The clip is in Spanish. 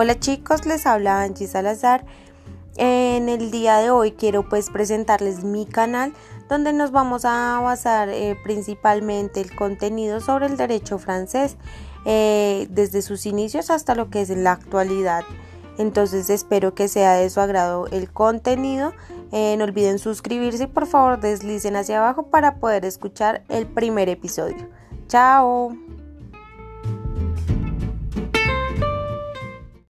Hola chicos, les habla Angie Salazar. En el día de hoy quiero pues presentarles mi canal donde nos vamos a basar eh, principalmente el contenido sobre el derecho francés eh, desde sus inicios hasta lo que es en la actualidad. Entonces espero que sea de su agrado el contenido. Eh, no olviden suscribirse y por favor deslicen hacia abajo para poder escuchar el primer episodio. Chao.